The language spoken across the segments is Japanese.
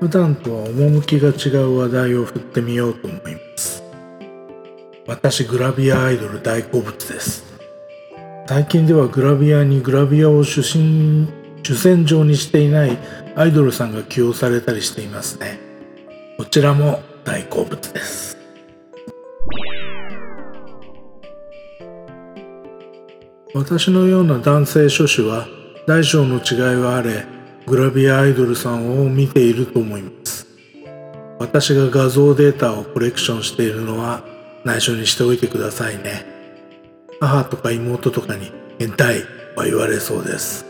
普段とは趣が違う話題を振ってみようと思います。私グラビアアイドル大好物です。最近ではグラビアにグラビアを主審主戦場にしていないアイドルさんが起用されたりしていますね。こちらも大好物です。私のような男性諸子は大小の違いはあれグラビアアイドルさんを見ていると思います。私が画像データをコレクションしているのは内緒にしておいてくださいね。母とか妹とかに変態は言われそうです。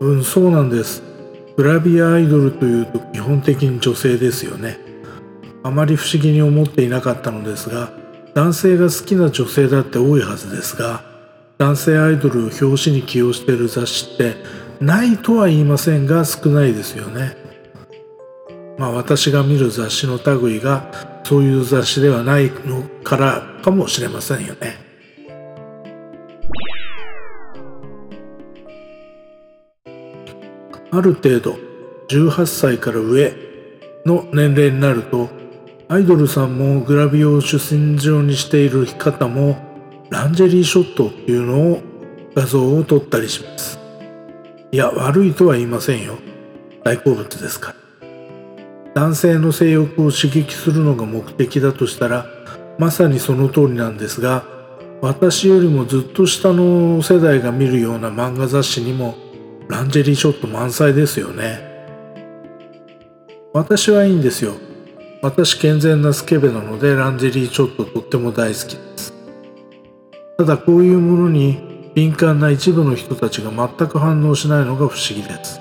うんそうなんです。グラビアアイドルというと基本的に女性ですよね。あまり不思議に思っていなかったのですが男性が好きな女性だって多いはずですが男性アイドルを表紙に起用している雑誌ってないとは言いませんが少ないですよね。まあ私が見る雑誌の類がそういう雑誌ではないのからかもしれませんよね。ある程度18歳から上の年齢になるとアイドルさんもグラビアを主戦場にしている方もランジェリーショットっていうのを画像を撮ったりします。いや悪いとは言いませんよ。大好物ですから。男性の性欲を刺激するのが目的だとしたらまさにその通りなんですが私よりもずっと下の世代が見るような漫画雑誌にもランジェリーショット満載ですよね。私はいいんですよ。私健全なスケベなのでランジェリーショットとっても大好きです。ただこういうものに敏感な一部の人たちが全く反応しないのが不思議です。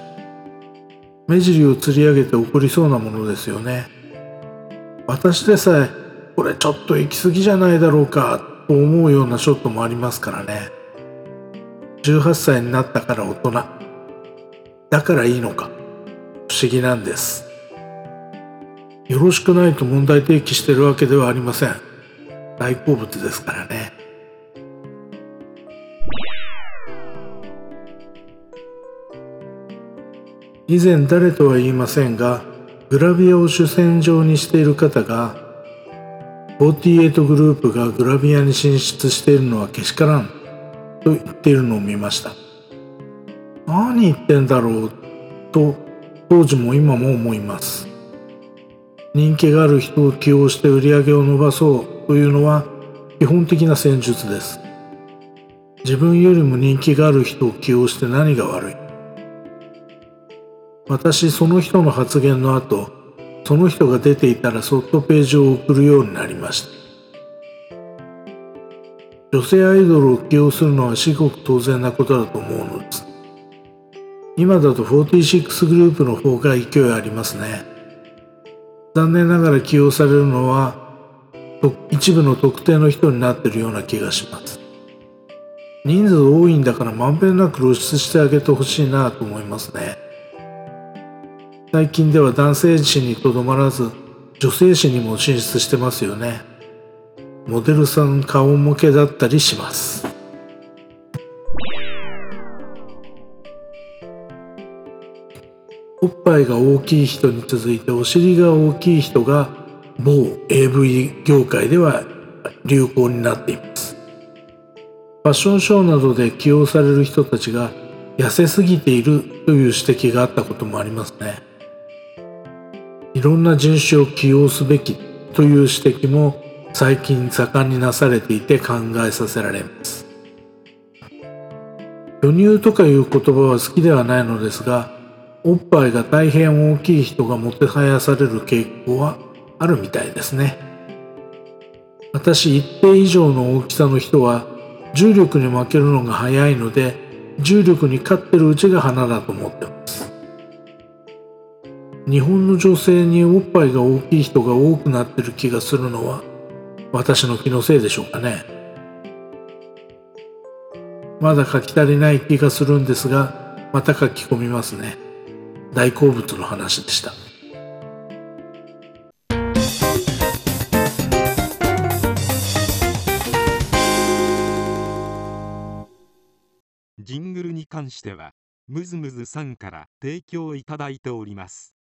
目尻を吊り上げて怒りそうなものですよね。私でさえこれちょっと行き過ぎじゃないだろうかと思うようなショットもありますからね。18歳になったから大人。だからいいのか。不思議なんです。よろしくないと問題提起してるわけではありません。大好物ですからね。以前誰とは言いませんがグラビアを主戦場にしている方が48グループがグラビアに進出しているのはけしからんと言っているのを見ました。何言ってんだろうと当時も今も思います。人気がある人を起用して売り上げを伸ばそうというのは基本的な戦術です。自分よりも人気がある人を起用して何が悪い。私その人の発言の後その人が出ていたらそっとページを送るようになりました。女性アイドルを起用するのは至極当然なことだと思うのです。今だと46グループの方が勢いありますね。残念ながら起用されるのは一部の特定の人になってるような気がします。人数多いんだからまんべんなく露出してあげてほしいなと思いますね。最近では男性誌にとどまらず女性誌にも進出してますよね。モデルさん顔向けだったりします。おっぱいが大きい人に続いてお尻が大きい人が某 AV 業界では流行になっています。ファッションショーなどで起用される人たちが痩せすぎているという指摘があったこともありますね。いろんな人種を起用すべきという指摘も最近盛んになされていて考えさせられます。巨乳とかいう言葉は好きではないのですがおっぱいが大変大きい人がもてはやされる傾向はあるみたいですね。私一定以上の大きさの人は重力に負けるのが早いので重力に勝ってるうちが花だと思ってます。日本の女性におっぱいが大きい人が多くなってる気がするのは私の気のせいでしょうかね。まだ書き足りない気がするんですがまた書き込みますね。大好物の話でした。ジングルに関してはムズムズさんから提供いただいております。